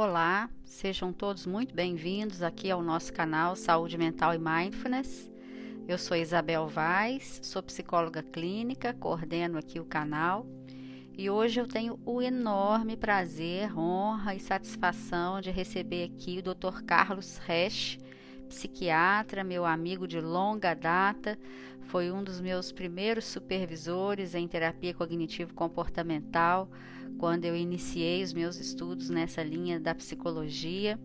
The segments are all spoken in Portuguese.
Olá, sejam todos muito bem-vindos aqui ao nosso canal Saúde Mental e Mindfulness. Eu sou Isabel Vaz, sou psicóloga clínica, coordeno aqui o canal e hoje eu tenho o enorme prazer, honra e satisfação de receber aqui o Dr. Carlos Resch, psiquiatra, meu amigo de longa data, foi um dos meus primeiros supervisores em terapia cognitivo-comportamental quando eu iniciei os meus estudos nessa linha da psicologia.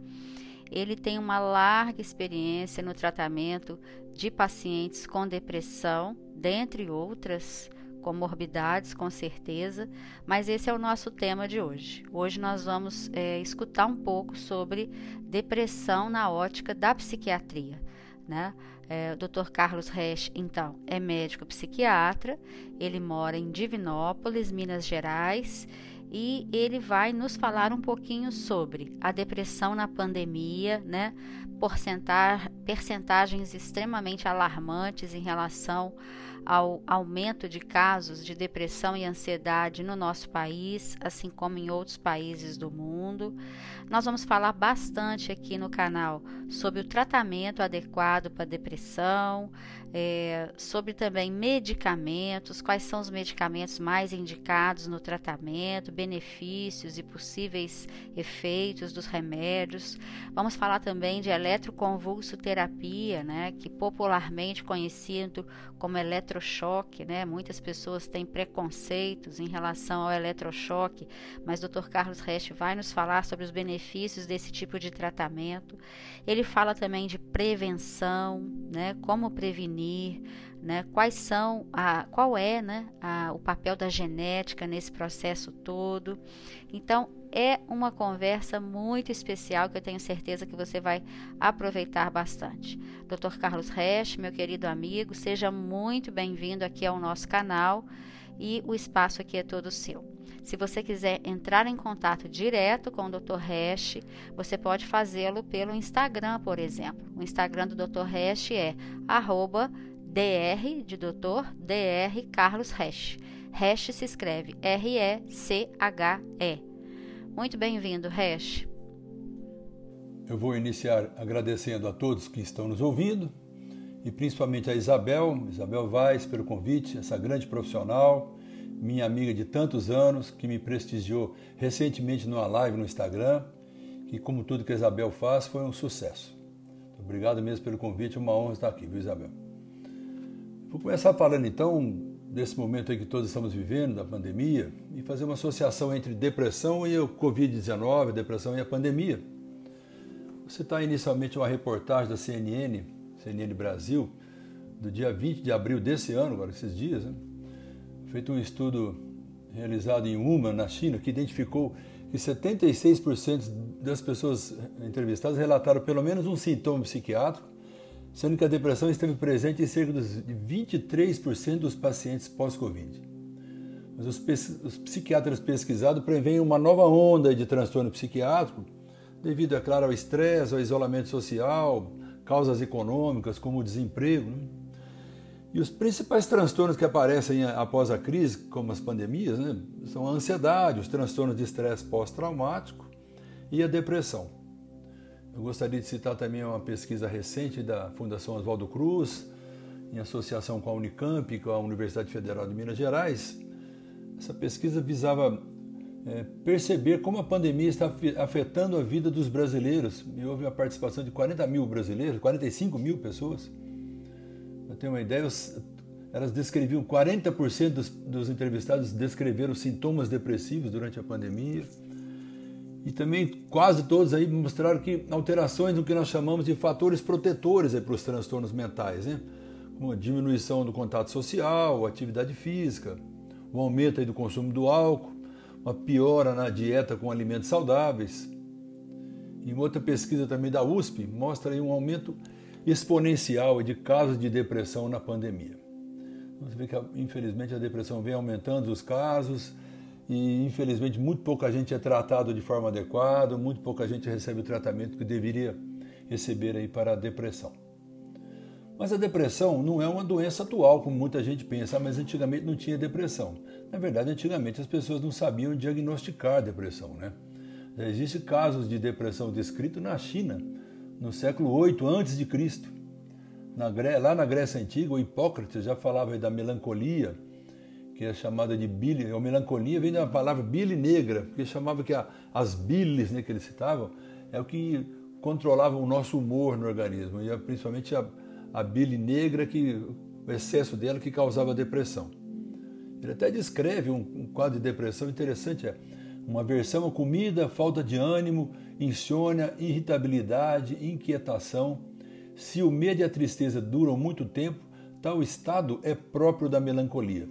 Ele tem uma larga experiência no tratamento de pacientes com depressão, dentre outras comorbidades, com certeza, mas esse é o nosso tema de hoje. Hoje nós vamos é, escutar um pouco sobre depressão na ótica da psiquiatria. Né? É, o Dr. Carlos Resch, então, é médico psiquiatra, ele mora em Divinópolis, Minas Gerais, e ele vai nos falar um pouquinho sobre a depressão na pandemia, né? Percentagens extremamente alarmantes em relação ao aumento de casos de depressão e ansiedade no nosso país, assim como em outros países do mundo. Nós vamos falar bastante aqui no canal sobre o tratamento adequado para depressão, é, sobre também medicamentos, quais são os medicamentos mais indicados no tratamento, benefícios e possíveis efeitos dos remédios. Vamos falar também de eletroconvulsoterapia, né, que popularmente conhecido como eletro eletrochoque, né? Muitas pessoas têm preconceitos em relação ao eletrochoque, mas o Dr. Carlos Resch vai nos falar sobre os benefícios desse tipo de tratamento. Ele fala também de prevenção, né? Como prevenir, né? Quais são a, qual é, né? A, o papel da genética nesse processo todo. Então é uma conversa muito especial que eu tenho certeza que você vai aproveitar bastante. Dr. Carlos Resch, meu querido amigo, seja muito bem-vindo aqui ao nosso canal e o espaço aqui é todo seu. Se você quiser entrar em contato direto com o Dr. Resch, você pode fazê-lo pelo Instagram, por exemplo. O Instagram do Dr. Resch é arroba dr de dr Carlos Resch. Resch se escreve R-E-C-H-E. Muito bem-vindo, Resch. Eu vou iniciar agradecendo a todos que estão nos ouvindo e principalmente a Isabel, Isabel Vaz, pelo convite, essa grande profissional, minha amiga de tantos anos, que me prestigiou recentemente numa live no Instagram, que como tudo que a Isabel faz foi um sucesso. Obrigado mesmo pelo convite, uma honra estar aqui, viu Isabel? Vou começar falando então desse momento aí que todos estamos vivendo, da pandemia, e fazer uma associação entre depressão e o Covid-19, depressão e a pandemia. Você está inicialmente uma reportagem da CNN, CNN Brasil, do dia 20 de abril desse ano, agora esses dias, né? Feito um estudo realizado em Wuhan, na China, que identificou que 76% das pessoas entrevistadas relataram pelo menos um sintoma psiquiátrico sendo que a depressão esteve presente em cerca de 23% dos pacientes pós-Covid. Mas os, os, psiquiatras pesquisados preveem uma nova onda de transtorno psiquiátrico devido, é claro, ao estresse, ao isolamento social, causas econômicas como o desemprego. Né? E os principais transtornos que aparecem após a crise, como as pandemias, né, são a ansiedade, os transtornos de estresse pós-traumático e a depressão. Eu gostaria de citar também uma pesquisa recente da Fundação Oswaldo Cruz, em associação com a Unicamp com a Universidade Federal de Minas Gerais. Essa pesquisa visava é, perceber como a pandemia está afetando a vida dos brasileiros. E houve a participação de 40 mil brasileiros, 45 mil pessoas. Ter uma ideia, elas descreviam, 40% dos, dos entrevistados descreveram sintomas depressivos durante a pandemia e também quase todos aí mostraram que alterações no que nós chamamos de fatores protetores para os transtornos mentais, né? como a diminuição do contato social, atividade física, o aumento aí do consumo do álcool, uma piora na dieta com alimentos saudáveis. Em outra pesquisa também da USP, mostra aí um aumento exponencial de casos de depressão na pandemia. Você vê que, infelizmente, a depressão vem aumentando os casos, e infelizmente muito pouca gente é tratado de forma adequada, muito pouca gente recebe o tratamento que deveria receber aí para a depressão. Mas a depressão não é uma doença atual, como muita gente pensa, mas antigamente não tinha depressão. Na verdade, antigamente as pessoas não sabiam diagnosticar depressão, né? Existem casos de depressão descritos na China, no século 8 antes de Cristo. Lá na Grécia Antiga, o Hipócrates já falava da melancolia, que é chamada de bile. A melancolia vem da palavra bile negra, porque chamava que a, as biles né, que eles citavam é o que controlava o nosso humor no organismo, e principalmente a, a bile negra, que o excesso dela que causava depressão. Ele até descreve um, um quadro de depressão interessante, é uma aversão à comida, falta de ânimo, insônia, irritabilidade, inquietação. Se o medo e a tristeza duram muito tempo, tal estado é próprio da melancolia.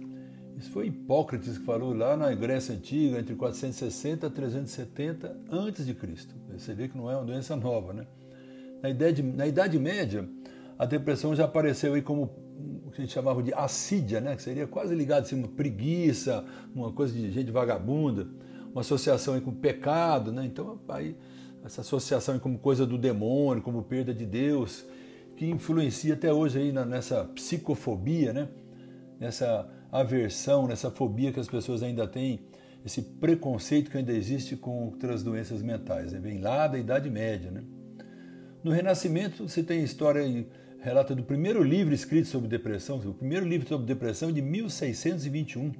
Isso foi Hipócrates que falou lá na Grécia Antiga, entre 460 e 370 a.C. Você vê que não é uma doença nova, né? Na Idade, na Idade Média, a depressão já apareceu aí como o que a gente chamava de assídia, né? que seria quase ligado a uma preguiça, uma coisa de gente vagabunda, uma associação com pecado. Né? Então, aí, essa associação como coisa do demônio, como perda de Deus, que influencia até hoje aí nessa psicofobia, né? nessa aversão, nessa fobia que as pessoas ainda têm, esse preconceito que ainda existe com outras doenças mentais. Né? Vem lá da Idade Média. Né? No Renascimento, você tem a história relata do primeiro livro escrito sobre depressão. O primeiro livro sobre depressão é de 1621.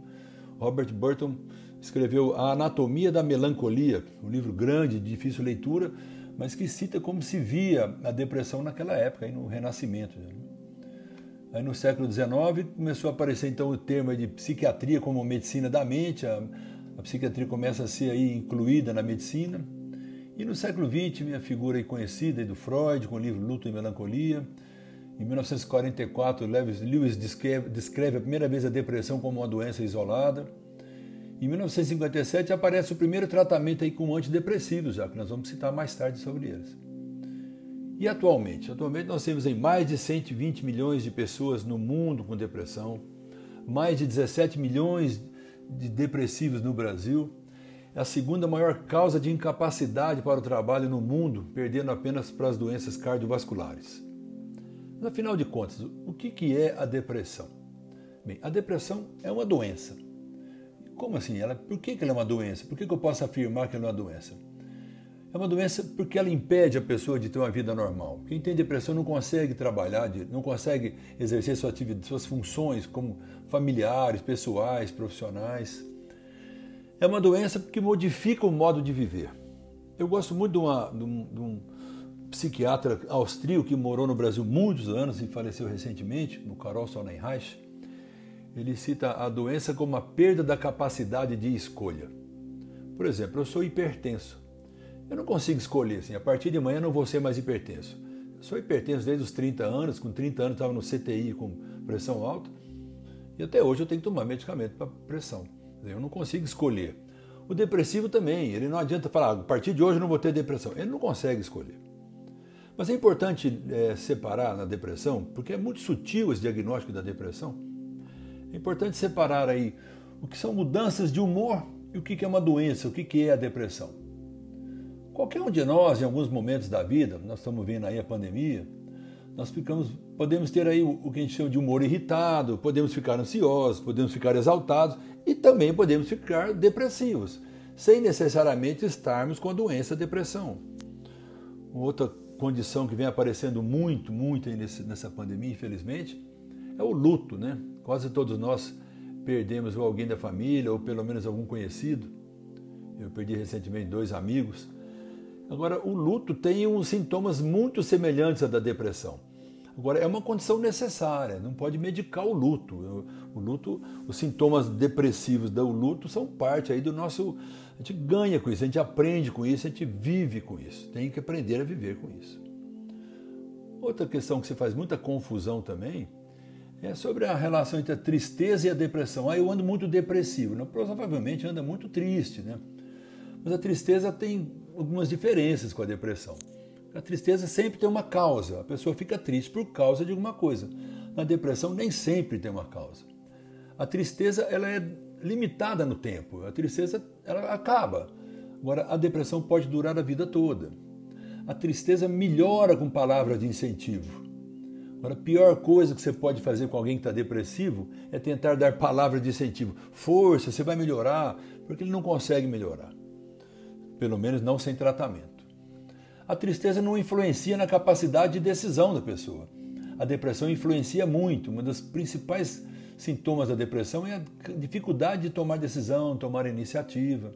Robert Burton escreveu A Anatomia da Melancolia, um livro grande, de difícil leitura, mas que cita como se via a depressão naquela época, aí no Renascimento. Né? Aí no século XIX começou a aparecer então o termo de psiquiatria como medicina da mente, a, a psiquiatria começa a ser aí incluída na medicina. E no século XX, minha figura aí conhecida do Freud, com o livro Luto e Melancolia, em 1944, Lewis descreve, descreve a primeira vez a depressão como uma doença isolada. Em 1957 aparece o primeiro tratamento aí com antidepressivos, já que nós vamos citar mais tarde sobre eles. E atualmente? Atualmente nós temos aí mais de 120 milhões de pessoas no mundo com depressão, mais de 17 milhões de depressivos no Brasil. É a segunda maior causa de incapacidade para o trabalho no mundo, perdendo apenas para as doenças cardiovasculares. Mas afinal de contas, o que é a depressão? Bem, a depressão é uma doença. Como assim? Ela, por que ela é uma doença? Por que eu posso afirmar que ela é uma doença? É uma doença porque ela impede a pessoa de ter uma vida normal. Quem tem depressão não consegue trabalhar, não consegue exercer sua suas funções como familiares, pessoais, profissionais. É uma doença que modifica o modo de viver. Eu gosto muito de, uma, de, um, de um psiquiatra austríaco que morou no Brasil muitos anos e faleceu recentemente, no Karol Sonnenreich, ele cita a doença como a perda da capacidade de escolha. Por exemplo, eu sou hipertenso. Eu não consigo escolher assim, a partir de manhã não vou ser mais hipertenso. Eu sou hipertenso desde os 30 anos, com 30 anos estava no CTI com pressão alta, e até hoje eu tenho que tomar medicamento para pressão. Eu não consigo escolher. O depressivo também, ele não adianta falar, a partir de hoje eu não vou ter depressão. Ele não consegue escolher. Mas é importante é, separar na depressão, porque é muito sutil esse diagnóstico da depressão. É importante separar aí o que são mudanças de humor e o que é uma doença, o que é a depressão. Qualquer um de nós, em alguns momentos da vida, nós estamos vendo aí a pandemia, nós ficamos, podemos ter aí o que a gente chama de humor irritado, podemos ficar ansiosos, podemos ficar exaltados e também podemos ficar depressivos, sem necessariamente estarmos com a doença depressão. Outra condição que vem aparecendo muito, muito nessa pandemia, infelizmente, é o luto, né? Quase todos nós perdemos alguém da família ou pelo menos algum conhecido. Eu perdi recentemente dois amigos. Agora, o luto tem uns sintomas muito semelhantes à da depressão. Agora, é uma condição necessária, não pode medicar o luto. O luto, os sintomas depressivos do luto são parte aí do nosso a gente ganha com isso, a gente aprende com isso, a gente vive com isso. Tem que aprender a viver com isso. Outra questão que se faz muita confusão também é sobre a relação entre a tristeza e a depressão. Ah, eu ando muito depressivo. Não, provavelmente anda muito triste, né? Mas a tristeza tem algumas diferenças com a depressão. A tristeza sempre tem uma causa. A pessoa fica triste por causa de alguma coisa. Na depressão nem sempre tem uma causa. A tristeza ela é limitada no tempo. A tristeza ela acaba. Agora, a depressão pode durar a vida toda. A tristeza melhora com palavras de incentivo. Agora, a pior coisa que você pode fazer com alguém que está depressivo é tentar dar palavras de incentivo. Força, você vai melhorar, porque ele não consegue melhorar. pelo menos não sem tratamento. A tristeza não influencia na capacidade de decisão da pessoa. A depressão influencia muito. Uma das principais sintomas da depressão é a dificuldade de tomar decisão, tomar iniciativa.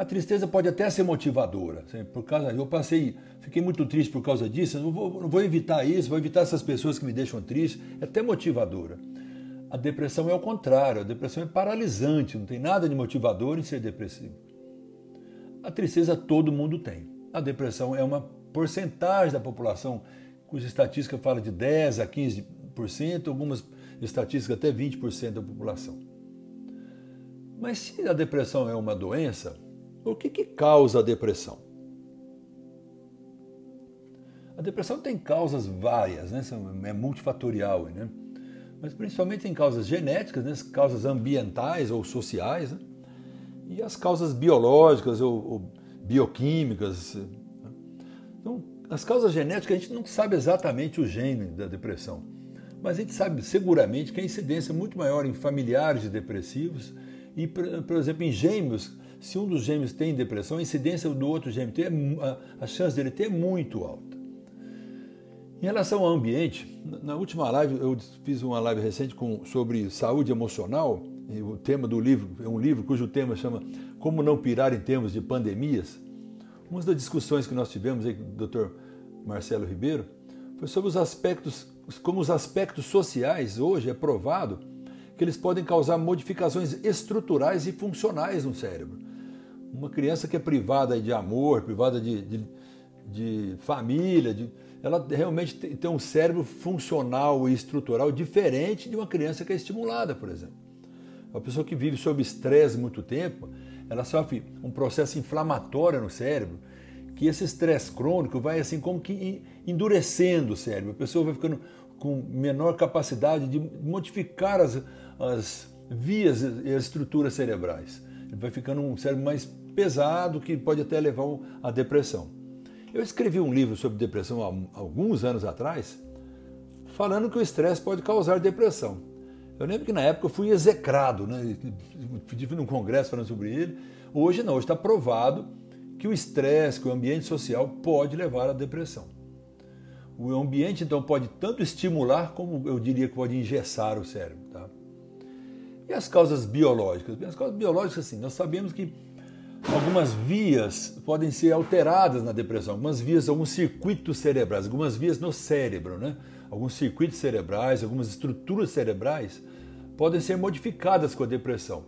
A tristeza pode até ser motivadora. Por causa, eu passei, fiquei muito triste por causa disso. Não vou, não vou evitar isso, vou evitar essas pessoas que me deixam triste. É até motivadora. A depressão é o contrário. A depressão é paralisante. Não tem nada de motivador em ser depressivo. A tristeza todo mundo tem. A depressão é uma porcentagem da população cuja estatística fala de 10 a 15%, algumas estatísticas até 20% da população. Mas se a depressão é uma doença, o que, que causa a depressão? A depressão tem causas várias, né? é multifatorial, né? mas principalmente tem causas genéticas, né? causas ambientais ou sociais, né? e as causas biológicas ou, ou bioquímicas. Né? Então, as causas genéticas a gente não sabe exatamente o gene da depressão, mas a gente sabe seguramente que a incidência é muito maior em familiares de depressivos e, por exemplo, em gêmeos, se um dos gêmeos tem depressão, a incidência do outro gêmeo ter, a, chance dele ter é muito alta. Em relação ao ambiente, na última live, eu fiz uma live recente com, sobre saúde emocional, o tema do livro é um livro cujo tema chama Como Não Pirar em Termos de Pandemias. Uma das discussões que nós tivemos aí com o Dr. Marcelo Ribeiro foi sobre os aspectos, como os aspectos sociais hoje é provado que eles podem causar modificações estruturais e funcionais no cérebro. Uma criança que é privada de amor, privada de, de, de família, de, ela realmente tem um cérebro funcional e estrutural diferente de uma criança que é estimulada, por exemplo. A pessoa que vive sob estresse muito tempo, ela sofre um processo inflamatório no cérebro, que esse estresse crônico vai assim como que endurecendo o cérebro. A pessoa vai ficando com menor capacidade de modificar as, as vias e as estruturas cerebrais. Ele vai ficando um cérebro mais pesado que pode até levar à depressão. Eu escrevi um livro sobre depressão há alguns anos atrás, falando que o estresse pode causar depressão. Eu lembro que na época eu fui execrado, né? Tive num congresso falando sobre ele. Hoje não, hoje está provado que o estresse, que o ambiente social pode levar à depressão. O ambiente então pode tanto estimular como eu diria que pode engessar o cérebro. Tá? E as causas biológicas? As causas biológicas, assim, nós sabemos que algumas vias podem ser alteradas na depressão, algumas vias, alguns circuitos cerebrais, algumas vias no cérebro, né? alguns circuitos cerebrais, algumas estruturas cerebrais podem ser modificadas com a depressão.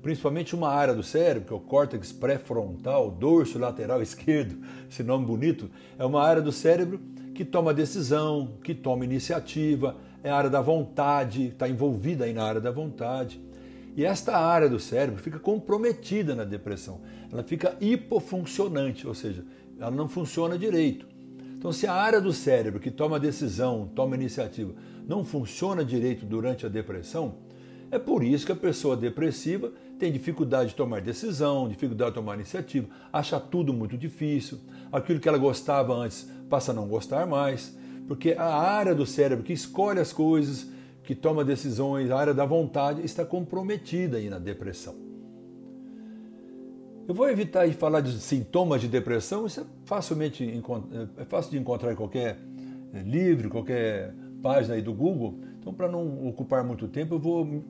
Principalmente uma área do cérebro, que é o córtex pré-frontal, dorso lateral esquerdo, esse nome bonito, é uma área do cérebro que toma decisão, que toma iniciativa, é a área da vontade, está envolvida aí na área da vontade. E esta área do cérebro fica comprometida na depressão. Ela fica hipofuncionante, ou seja, ela não funciona direito. Então, se a área do cérebro que toma decisão, toma iniciativa, não funciona direito durante a depressão, é por isso que a pessoa depressiva tem dificuldade de tomar decisão, dificuldade de tomar iniciativa, acha tudo muito difícil, aquilo que ela gostava antes passa a não gostar mais, porque a área do cérebro que escolhe as coisas, que toma decisões, a área da vontade está comprometida aí na depressão. Eu vou evitar de falar de sintomas de depressão, isso é facilmente é fácil de encontrar em qualquer é, livro, qualquer página aí do Google. Então, para não ocupar muito tempo, eu vou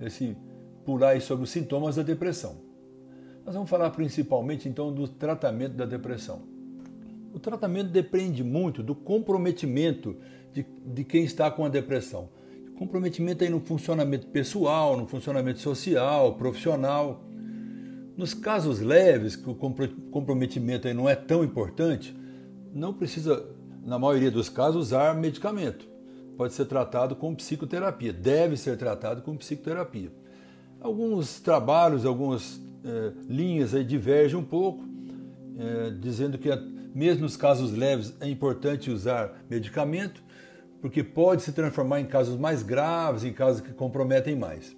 esse, pular aí sobre os sintomas da depressão. Nós vamos falar principalmente então do tratamento da depressão. O tratamento depende muito do comprometimento de, de quem está com a depressão. Comprometimento aí no funcionamento pessoal, no funcionamento social, profissional. Nos casos leves, que o comprometimento aí não é tão importante, não precisa, na maioria dos casos, usar medicamento pode ser tratado com psicoterapia, deve ser tratado com psicoterapia. Alguns trabalhos, algumas é, linhas aí divergem um pouco, é, dizendo que mesmo nos casos leves é importante usar medicamento, porque pode se transformar em casos mais graves, em casos que comprometem mais.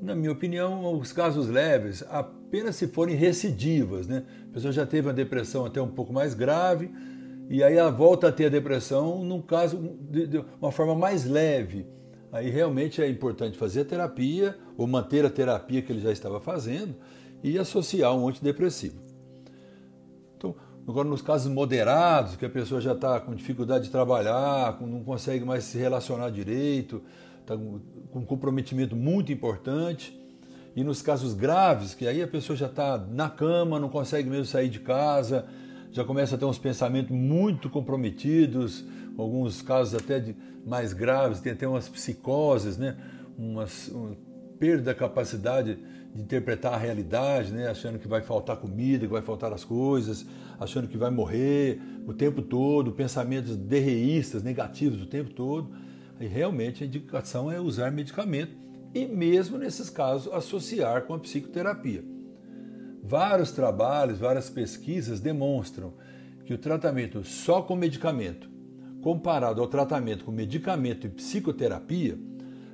Na minha opinião, os casos leves apenas se forem recidivas, né? A pessoa já teve uma depressão até um pouco mais grave, e aí ela volta a ter a depressão, num caso de, de uma forma mais leve. Aí realmente é importante fazer a terapia ou manter a terapia que ele já estava fazendo e associar um antidepressivo. Agora, nos casos moderados, que a pessoa já está com dificuldade de trabalhar, não consegue mais se relacionar direito, está com um comprometimento muito importante. E nos casos graves, que aí a pessoa já está na cama, não consegue mesmo sair de casa, já começa a ter uns pensamentos muito comprometidos, alguns casos até de mais graves, tem até umas psicoses, né? Umas, uma perda da capacidade de interpretar a realidade, né? achando que vai faltar comida, que vai faltar as coisas, achando que vai morrer o tempo todo, pensamentos derreístas, negativos o tempo todo. E realmente a indicação é usar medicamento e mesmo nesses casos associar com a psicoterapia. Vários trabalhos, várias pesquisas demonstram que o tratamento só com medicamento, comparado ao tratamento com medicamento e psicoterapia,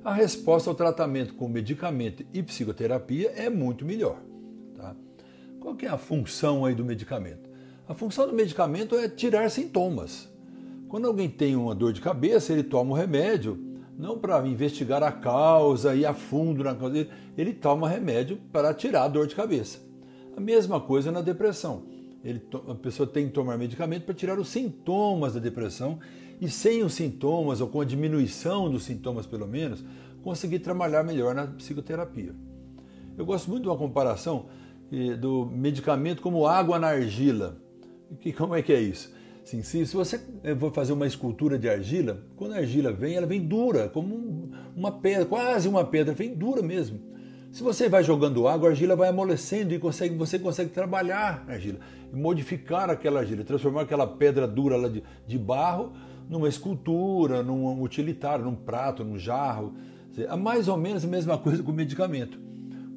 a resposta ao tratamento com medicamento e psicoterapia é muito melhor. Tá? Qual é a função aí do medicamento? A função do medicamento é tirar sintomas. Quando alguém tem uma dor de cabeça, ele toma um remédio, não para investigar a causa e a fundo na causa, ele toma remédio para tirar a dor de cabeça. A mesma coisa na depressão. Ele, a pessoa tem que tomar medicamento para tirar os sintomas da depressão e sem os sintomas ou com a diminuição dos sintomas pelo menos, conseguir trabalhar melhor na psicoterapia. Eu gosto muito de uma comparação eh, do medicamento como água na argila. Que, como é que é isso? Sim, se, você eh, for fazer uma escultura de argila, quando a argila vem, ela vem dura, como uma pedra, quase uma pedra, vem dura mesmo. Se você vai jogando água, a argila vai amolecendo e consegue, você consegue trabalhar a argila, modificar aquela argila, transformar aquela pedra dura de, de barro numa escultura, num utilitário, num prato, num jarro. É mais ou menos a mesma coisa com o medicamento.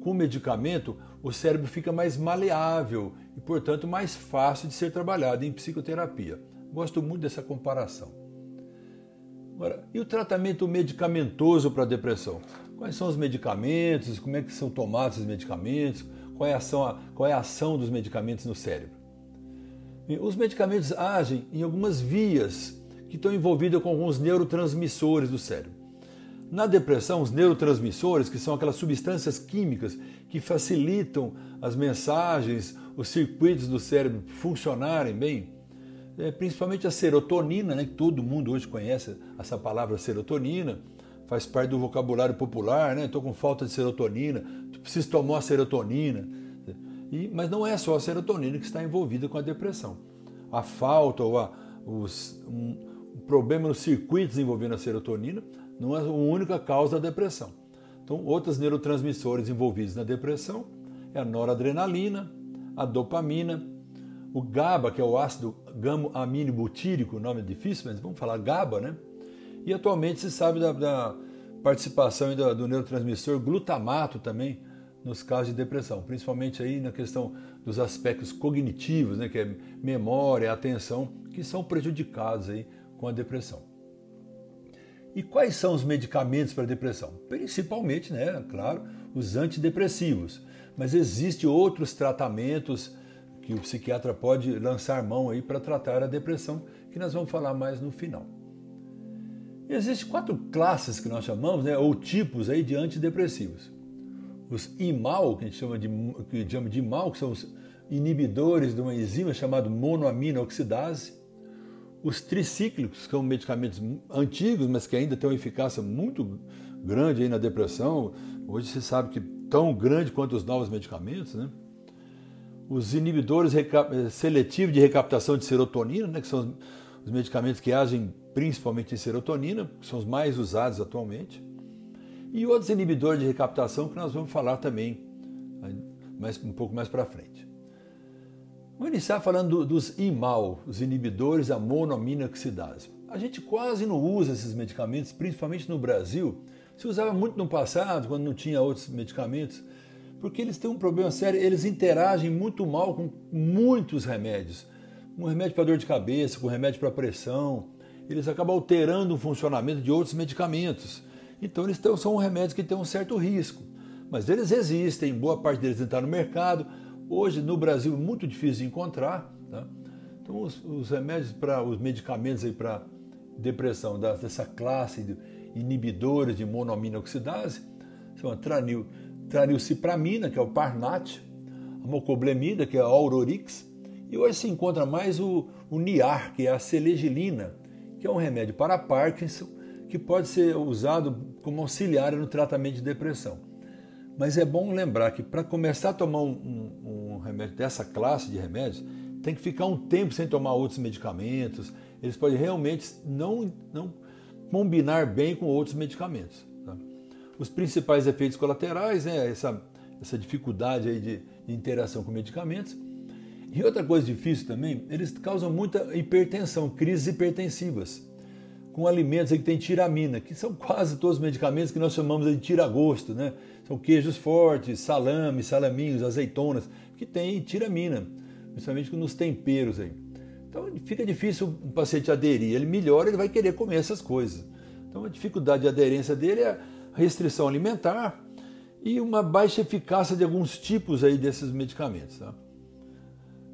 Com o medicamento, o cérebro fica mais maleável e, portanto, mais fácil de ser trabalhado em psicoterapia. Gosto muito dessa comparação. Agora, e o tratamento medicamentoso para a depressão? Quais são os medicamentos? Como é que são tomados os medicamentos? Qual é a ação, qual é a ação dos medicamentos no cérebro? Os medicamentos agem em algumas vias que estão envolvidas com alguns neurotransmissores do cérebro. Na depressão, os neurotransmissores, que são aquelas substâncias químicas que facilitam as mensagens, os circuitos do cérebro funcionarem bem, é, principalmente a serotonina, né, que todo mundo hoje conhece essa palavra serotonina, faz parte do vocabulário popular, né? Estou com falta de serotonina, preciso tomar a serotonina. E, mas não é só a serotonina que está envolvida com a depressão. A falta ou a, os, problema nos circuitos envolvendo a serotonina não é a única causa da depressão. Então, outros neurotransmissores envolvidos na depressão é a noradrenalina, a dopamina, o GABA, que é o ácido gamo-amino butírico, o nome é difícil, mas vamos falar GABA, né? E atualmente se sabe da, da participação do, do neurotransmissor glutamato também nos casos de depressão, principalmente aí na questão dos aspectos cognitivos, né, que é memória, atenção, que são prejudicados aí com a depressão. E quais são os medicamentos para depressão? Principalmente, né, claro, os antidepressivos. Mas existem outros tratamentos que o psiquiatra pode lançar mão aí para tratar a depressão, que nós vamos falar mais no final. Existem quatro classes que nós chamamos, né, ou tipos aí de antidepressivos. Os IMAL, que a gente chama de, que chama de IMAL, que são os inibidores de uma enzima chamada monoamina oxidase os tricíclicos, que são medicamentos antigos, mas que ainda têm uma eficácia muito grande aí na depressão, hoje se sabe que tão grande quanto os novos medicamentos, né? Os inibidores eh, seletivos de recaptação de serotonina, né, que são os medicamentos que agem principalmente em serotonina, que são os mais usados atualmente. E outros inibidores de recaptação que nós vamos falar também mais, um pouco mais para frente. Vamos iniciar falando dos IMAL, os inibidores da monoaminoxidase. A gente quase não usa esses medicamentos, principalmente no Brasil. Se usava muito no passado, quando não tinha outros medicamentos, porque eles têm um problema sério, eles interagem muito mal com muitos remédios. Um remédio para dor de cabeça, com um remédio para pressão, eles acabam alterando o funcionamento de outros medicamentos. Então eles são remédios que têm um certo risco. Mas eles existem, boa parte deles está no mercado, Hoje no Brasil é muito difícil de encontrar. Tá? Então os, os remédios para os medicamentos aí para depressão dessa classe de inibidores de monoaminoxidase são a tranil, tranilcipramina, que é o Parnat, a mocoblemida, que é a Aurorix, E hoje se encontra mais o, o NIAR, que é a selegilina, que é um remédio para Parkinson, que pode ser usado como auxiliar no tratamento de depressão. Mas é bom lembrar que para começar a tomar um, um, um, remédio dessa classe de remédios, tem que ficar um tempo sem tomar outros medicamentos. Eles podem realmente não, não combinar bem com outros medicamentos. Tá? Os principais efeitos colaterais, né, essa, essa dificuldade aí de, de interação com medicamentos. E outra coisa difícil também, eles causam muita hipertensão, crises hipertensivas, com alimentos que tem tiramina, que são quase todos os medicamentos que nós chamamos de tiragosto, né? São queijos fortes, salame, salaminhos, azeitonas, que tem tiramina, principalmente nos temperos aí. Então fica difícil o paciente aderir. Ele melhora, ele vai querer comer essas coisas. Então a dificuldade de aderência dele é restrição alimentar e uma baixa eficácia de alguns tipos aí desses medicamentos. Tá?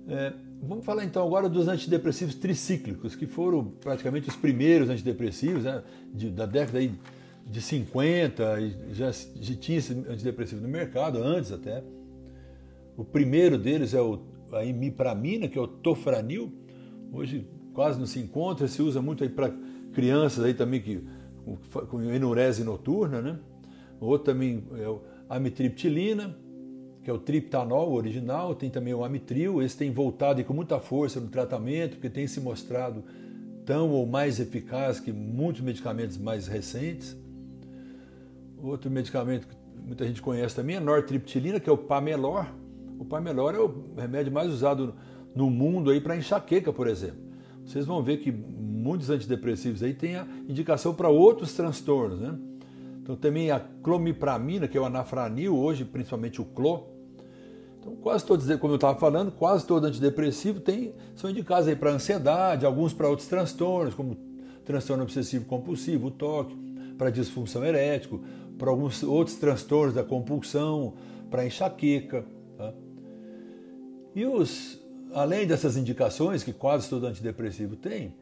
É, vamos falar então agora dos antidepressivos tricíclicos, que foram praticamente os primeiros antidepressivos né, de, da década aí de 50, já, já tinha esse antidepressivo no mercado, antes até. O primeiro deles é o, a imipramina, que é o tofranil, Hoje quase não se encontra, se usa muito aí para crianças aí também que com enurese noturna, né? Outro também é o amitriptilina, que é o triptanol original, tem também o amitril, esse tem voltado com muita força no tratamento, porque tem se mostrado tão ou mais eficaz que muitos medicamentos mais recentes. Outro medicamento que muita gente conhece também é nortriptilina, que é o Pamelor. O Pamelor é o remédio mais usado no mundo aí para enxaqueca, por exemplo. Vocês vão ver que muitos antidepressivos aí têm a indicação para outros transtornos, né? Então também a clomipramina, que é o anafranil, hoje principalmente o clô. Então quase todos, como eu estava falando, quase todo antidepressivo tem, são indicados aí para ansiedade, alguns para outros transtornos, como transtorno obsessivo compulsivo, o toque, para disfunção erético, para alguns outros transtornos da compulsão, para enxaqueca. Tá? E os além dessas indicações que quase todo antidepressivo tem,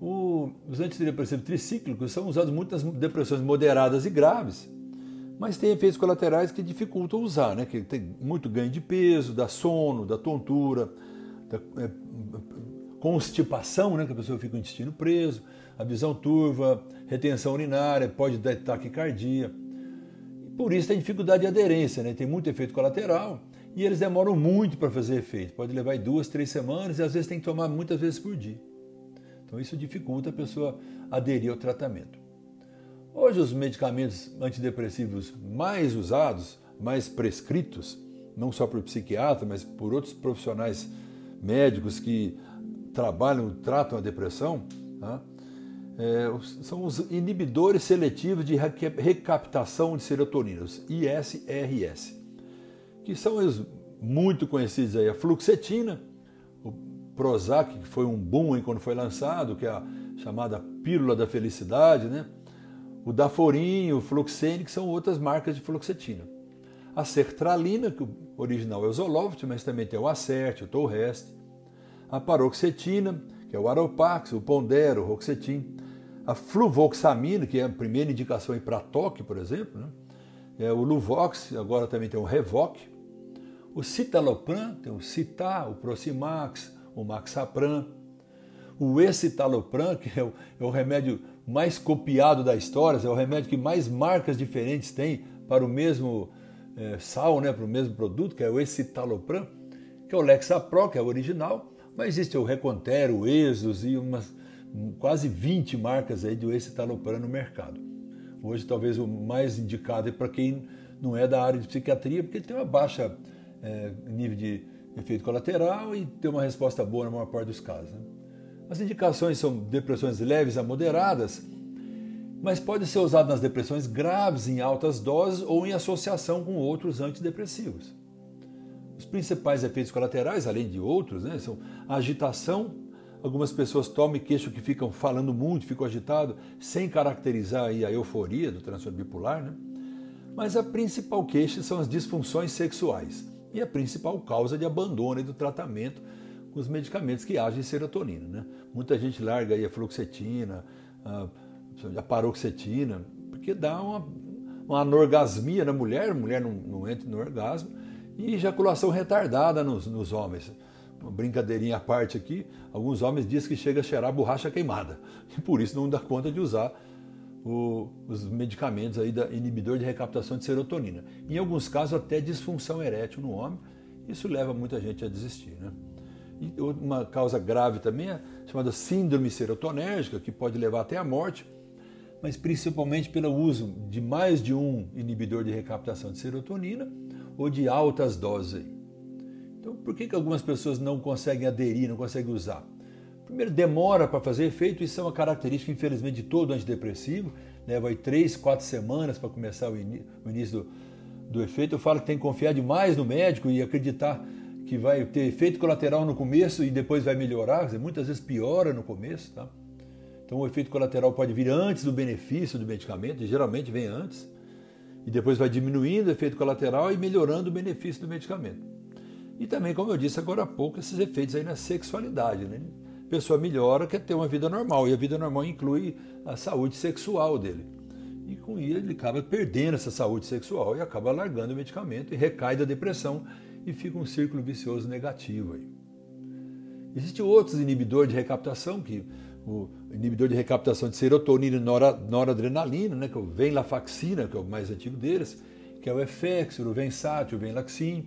o, os antidepressivos tricíclicos são usados muito nas depressões moderadas e graves, mas tem efeitos colaterais que dificultam usar, né? que tem muito ganho de peso, da sono, da tontura, da é, constipação, né? que a pessoa fica com o intestino preso, a visão turva, retenção urinária, pode dar taquicardia. Por isso tem dificuldade de aderência, né? tem muito efeito colateral e eles demoram muito para fazer efeito. Pode levar duas, três semanas e às vezes tem que tomar muitas vezes por dia. Então isso dificulta a pessoa aderir ao tratamento. Hoje os medicamentos antidepressivos mais usados, mais prescritos, não só por psiquiatra, mas por outros profissionais médicos que trabalham, tratam a depressão, tá? É, são os inibidores seletivos de recaptação de serotonina, os ISRS que são os muito conhecidos aí, a fluoxetina, o Prozac, que foi um boom quando foi lançado, que é a chamada pílula da felicidade, né? O Daforin, o Fluoxene, que são outras marcas de fluoxetina. A sertralina, que o original é o Zoloft, mas também tem o Acert, o Tolrest. A paroxetina, que é o Aropax, o Pondero, o Roxetin. A fluvoxamina, que é a primeira indicação para toque, por exemplo. Né? É o Luvox, agora também tem o Revoc. O citalopram, tem o Citar, o Procimax, o Maxapram. O escitalopram, que é o, é o remédio mais copiado da história, é o remédio que mais marcas diferentes tem para o mesmo é, sal, né, para o mesmo produto, que é o escitalopram, que é o Lexapro, que é o original, mas existe o Recontero, o Exos e umas quase 20 marcas aí de escitalopram no mercado. Hoje talvez o mais indicado é para quem não é da área de psiquiatria, porque ele tem uma baixa é, nível de efeito colateral e ter uma resposta boa na maior parte dos casos. Né? As indicações são depressões leves a moderadas, mas pode ser usado nas depressões graves em altas doses ou em associação com outros antidepressivos. Os principais efeitos colaterais, além de outros, né, são agitação. Algumas pessoas tomam e queixam que ficam falando muito, ficam agitados, sem caracterizar a euforia do transtorno bipolar. Né? Mas a principal queixa são as disfunções sexuais e a principal causa de abandono do tratamento com os medicamentos que agem em serotonina. Né? Muita gente larga aí a fluoxetina, a, a paroxetina, porque dá uma, uma anorgasmia na mulher, a mulher não, não entra no orgasmo, e ejaculação retardada nos, nos homens. Uma brincadeirinha à parte aqui, alguns homens dizem que chega a cheirar borracha queimada. E por isso não dá conta de usar o, os medicamentos aí da inibidor de recaptação de serotonina. Em alguns casos, até disfunção erétil no homem. Isso leva muita gente a desistir. Né? E uma causa grave também é chamada síndrome serotonérgica, que pode levar até a morte, mas principalmente pelo uso de mais de um inibidor de recaptação de serotonina ou de altas doses. Então, por que, que algumas pessoas não conseguem aderir, não conseguem usar? Primeiro, demora para fazer efeito, isso é uma característica, infelizmente, de todo antidepressivo. Leva aí três, quatro semanas para começar o, início do, do efeito. Eu falo que tem que confiar demais no médico e acreditar que vai ter efeito colateral no começo e depois vai melhorar. Dizer, muitas vezes piora no começo. Tá? Então, o efeito colateral pode vir antes do benefício do medicamento, geralmente vem antes. E depois vai diminuindo o efeito colateral e melhorando o benefício do medicamento. E também, como eu disse agora há pouco, esses efeitos aí na sexualidade. Né? a pessoa melhora, quer ter uma vida normal. E a vida normal inclui a saúde sexual dele. E com isso ele acaba perdendo essa saúde sexual e acaba largando o medicamento e recai da depressão e fica um círculo vicioso negativo aí. Existem outros inibidores de recaptação, que o inibidor de recaptação de serotonina e noradrenalina, né, que é o venlafaxina, que é o mais antigo deles, que é o Efexor, o Vensat, o Venlaxin.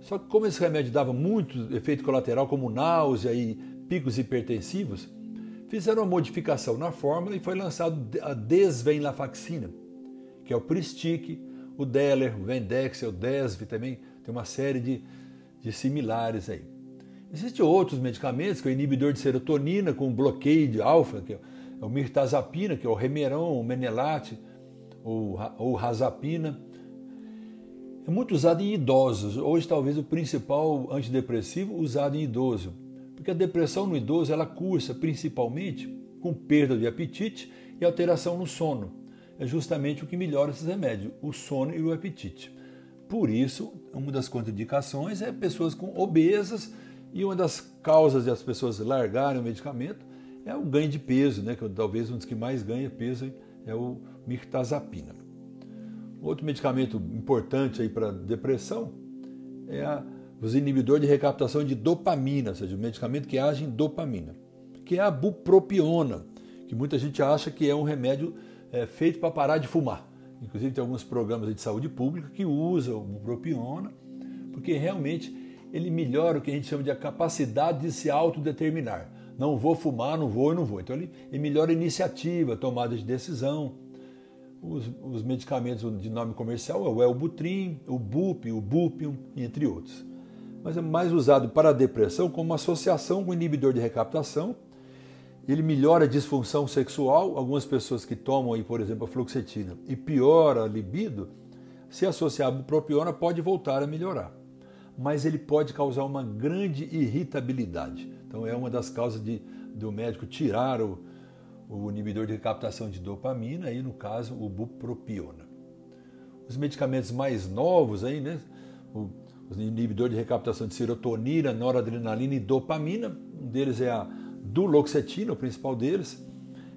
Só que como esse remédio dava muito efeito colateral, como náusea e picos hipertensivos, fizeram uma modificação na fórmula e foi lançado a desvenlafaxina, que é o Pristic, o Deller, o Vendex, o Desv também, tem uma série de, de similares aí. Existem outros medicamentos, que é o inibidor de serotonina com bloqueio de alfa, que é o mirtazapina, que é o Remeron, o Menelate, ou, ou Razapina. É muito usado em idosos. Hoje, talvez, o principal antidepressivo usado em idoso. Porque a depressão no idoso ela cursa principalmente com perda de apetite e alteração no sono. É justamente o que melhora esses remédios, o sono e o apetite. Por isso, uma das contraindicações é pessoas com obesas e uma das causas de as pessoas largarem o medicamento é o ganho de peso, né? que talvez um dos que mais ganha peso é o mirtazapina. Outro medicamento importante aí para depressão é a os inibidores de recaptação de dopamina, ou seja, o medicamento que age em dopamina, que é a bupropiona, que muita gente acha que é um remédio é, feito para parar de fumar. Inclusive tem alguns programas de saúde pública que usam o bupropiona, porque realmente ele melhora o que a gente chama de a capacidade de se autodeterminar. Não vou fumar, não vou e não vou. Então ele, ele melhora a iniciativa, tomada de decisão. Os, os medicamentos de nome comercial é o Elbutrin, o Bup, o Bupium, entre outros mas é mais usado para a depressão como associação com inibidor de recaptação. Ele melhora a disfunção sexual. Algumas pessoas que tomam, aí, por exemplo, a fluoxetina e piora a libido, se associar a bupropiona, pode voltar a melhorar. Mas ele pode causar uma grande irritabilidade. Então é uma das causas de, do médico tirar o, o inibidor de recaptação de dopamina, aí no caso o bupropiona. Os medicamentos mais novos aí, né? O os inibidores de recaptação de serotonina, noradrenalina e dopamina. Um deles é a duloxetina, o principal deles,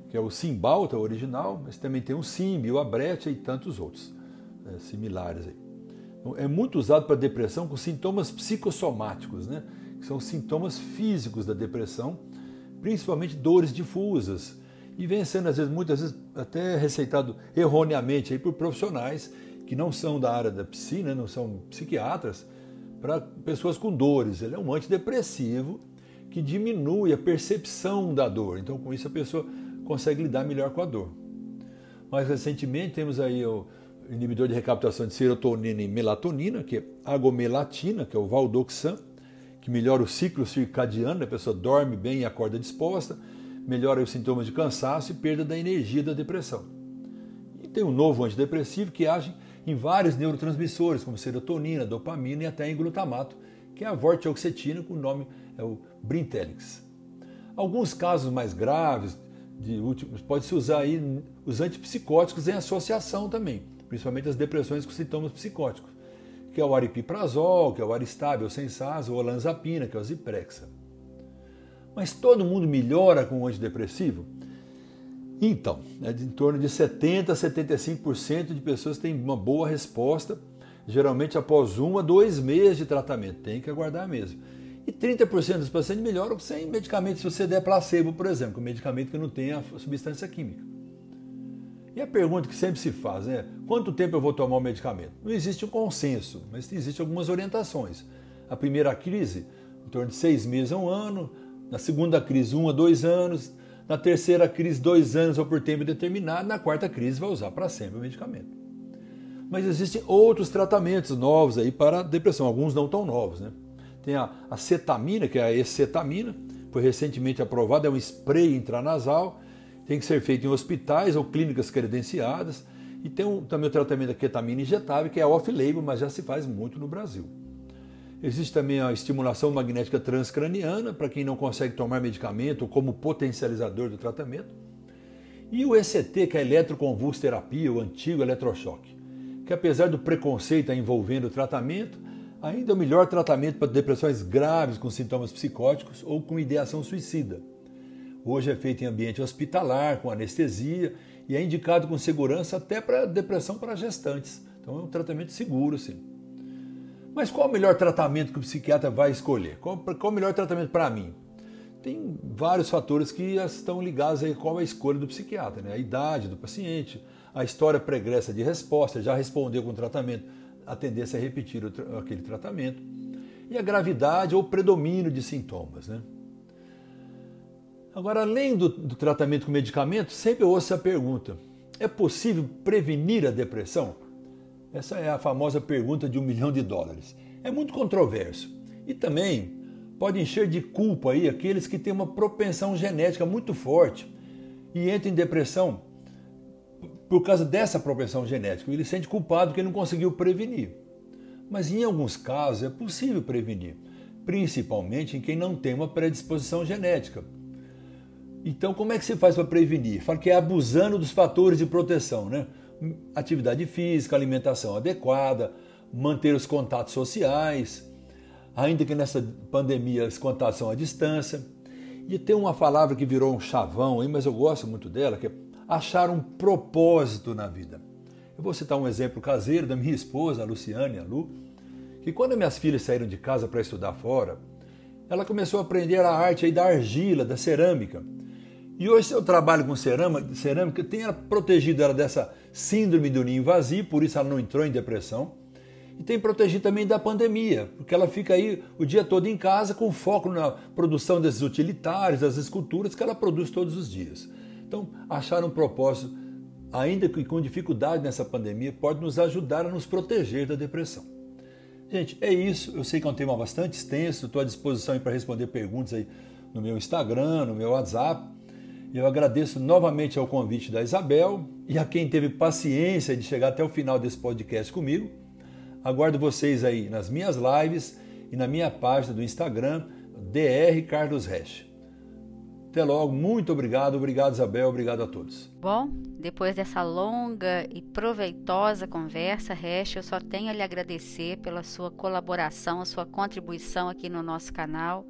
que é o Cymbalta, o original, mas também tem o Simbi, o Abretia e tantos outros né, similares. Aí. Então, é muito usado para depressão com sintomas psicossomáticos, né, que são sintomas físicos da depressão, principalmente dores difusas, e vem sendo, às vezes, muitas vezes, até receitado erroneamente aí por profissionais que não são da área da psi, né, não são psiquiatras, para pessoas com dores. Ele é um antidepressivo que diminui a percepção da dor. Então, com isso, a pessoa consegue lidar melhor com a dor. Mais recentemente, temos aí o inibidor de recaptação de serotonina e melatonina, que é agomelatina, que é o valdoxan, que melhora o ciclo circadiano, a pessoa dorme bem e acorda disposta, melhora os sintomas de cansaço e perda da energia da depressão. E tem um novo antidepressivo que age em vários neurotransmissores, como serotonina, dopamina e até em glutamato, que é a vortioxetina, com o nome é o Brintelix. Alguns casos mais graves, de últimos, pode-se usar aí os antipsicóticos em associação também, principalmente as depressões com sintomas psicóticos, que é o aripiprazol, que é o aristável sensaz, ou a lanzapina, que é o ziprexa. Mas todo mundo melhora com o antidepressivo? Então, é de em torno de 70% a 75% de pessoas têm uma boa resposta, geralmente após um a dois meses de tratamento. Tem que aguardar mesmo. E 30% dos pacientes melhoram sem medicamento, se você der placebo, por exemplo, um medicamento que não tem a substância química. E a pergunta que sempre se faz é: quanto tempo eu vou tomar o medicamento? Não existe um consenso, mas existem algumas orientações. A primeira crise, em torno de seis meses a um ano, na segunda crise, um a dois anos, na terceira crise, dois anos ou por tempo determinado, na quarta crise, vai usar para sempre o medicamento. Mas existem outros tratamentos novos aí para depressão, alguns não tão novos, né? Tem a, a cetamina, que é a escetamina, foi recentemente aprovada, é um spray intranasal, tem que ser feito em hospitais ou clínicas credenciadas. E tem um, também o tratamento da ketamina injetável, que é off-label, mas já se faz muito no Brasil. Existe também a estimulação magnética transcraniana, para quem não consegue tomar medicamento, como potencializador do tratamento. E o ECT, que é a eletroconvulsoterapia, o antigo eletrochoque, que apesar do preconceito envolvendo o tratamento, ainda é o melhor tratamento para depressões graves com sintomas psicóticos ou com ideação suicida. Hoje é feito em ambiente hospitalar, com anestesia, e é indicado com segurança até para depressão para gestantes. Então é um tratamento seguro, sim. Mas qual o melhor tratamento que o psiquiatra vai escolher? Qual, qual o melhor tratamento para mim? Tem vários fatores que estão ligados a qual é a escolha do psiquiatra, né? A idade do paciente, a história pregressa de resposta, já respondeu com o tratamento, a tendência a repetir aquele tratamento, e a gravidade ou predomínio de sintomas, né? Agora, além do, do tratamento com medicamento, sempre eu ouço a pergunta: é possível prevenir a depressão? Essa é a famosa pergunta de um milhão de dólares. É muito controverso. E também pode encher de culpa aí aqueles que têm uma propensão genética muito forte e entram em depressão por causa dessa propensão genética. Ele se sente culpado porque não conseguiu prevenir. Mas em alguns casos é possível prevenir, principalmente em quem não tem uma predisposição genética. Então, como é que se faz para prevenir? Fala que é abusando dos fatores de proteção, né? Atividade física, alimentação adequada, manter os contatos sociais, ainda que nessa pandemia os contatos são à distância. E tem uma palavra que virou um chavão aí, mas eu gosto muito dela, que é achar um propósito na vida. Eu vou citar um exemplo caseiro da minha esposa, a Luciane, a Lu, que quando minhas filhas saíram de casa para estudar fora, ela começou a aprender a arte aí da argila, da cerâmica. E hoje eu trabalho com cerâmica, cerâmica tenha protegido ela dessa síndrome do ninho vazio, por isso ela não entrou em depressão. E tem protegido também da pandemia, porque ela fica aí o dia todo em casa com foco na produção desses utilitários, das esculturas que ela produz todos os dias. Então, achar um propósito, ainda que com dificuldade nessa pandemia, pode nos ajudar a nos proteger da depressão. Gente, é isso. Eu sei que é um tema bastante extenso, estou à disposição para responder perguntas aí no meu Instagram, no meu WhatsApp. Eu agradeço novamente ao convite da Isabel e a quem teve paciência de chegar até o final desse podcast comigo. Aguardo vocês aí nas minhas lives e na minha página do Instagram, Dr. Carlos Resch. Até logo, muito obrigado, obrigado Isabel, obrigado a todos. Bom, depois dessa longa e proveitosa conversa, Resch, eu só tenho a lhe agradecer pela sua colaboração, a sua contribuição aqui no nosso canal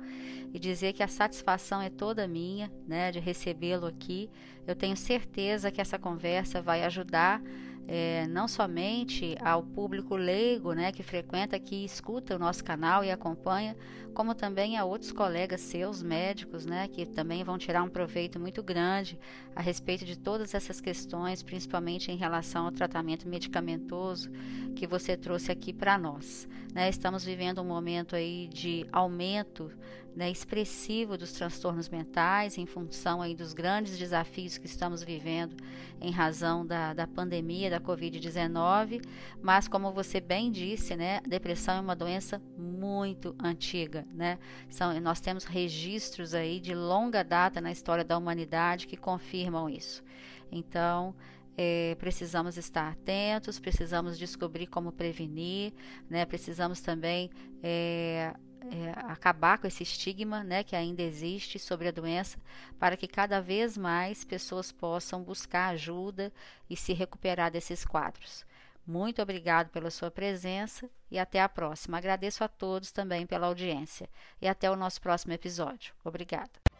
e dizer que a satisfação é toda minha, né, de recebê-lo aqui. Eu tenho certeza que essa conversa vai ajudar é, não somente ao público leigo, né, que frequenta aqui, escuta o nosso canal e acompanha, como também a outros colegas seus médicos, né, que também vão tirar um proveito muito grande a respeito de todas essas questões, principalmente em relação ao tratamento medicamentoso que você trouxe aqui para nós. Né? Estamos vivendo um momento aí de aumento né, expressivo dos transtornos mentais em função aí dos grandes desafios que estamos vivendo em razão da, da pandemia da Covid-19, mas como você bem disse, né, a depressão é uma doença muito antiga, né? São, nós temos registros aí de longa data na história da humanidade que confirmam isso. Então, é, precisamos estar atentos, precisamos descobrir como prevenir, né? Precisamos também é, é, acabar com esse estigma né, que ainda existe sobre a doença, para que cada vez mais pessoas possam buscar ajuda e se recuperar desses quadros. Muito obrigado pela sua presença e até a próxima. Agradeço a todos também pela audiência e até o nosso próximo episódio. Obrigada.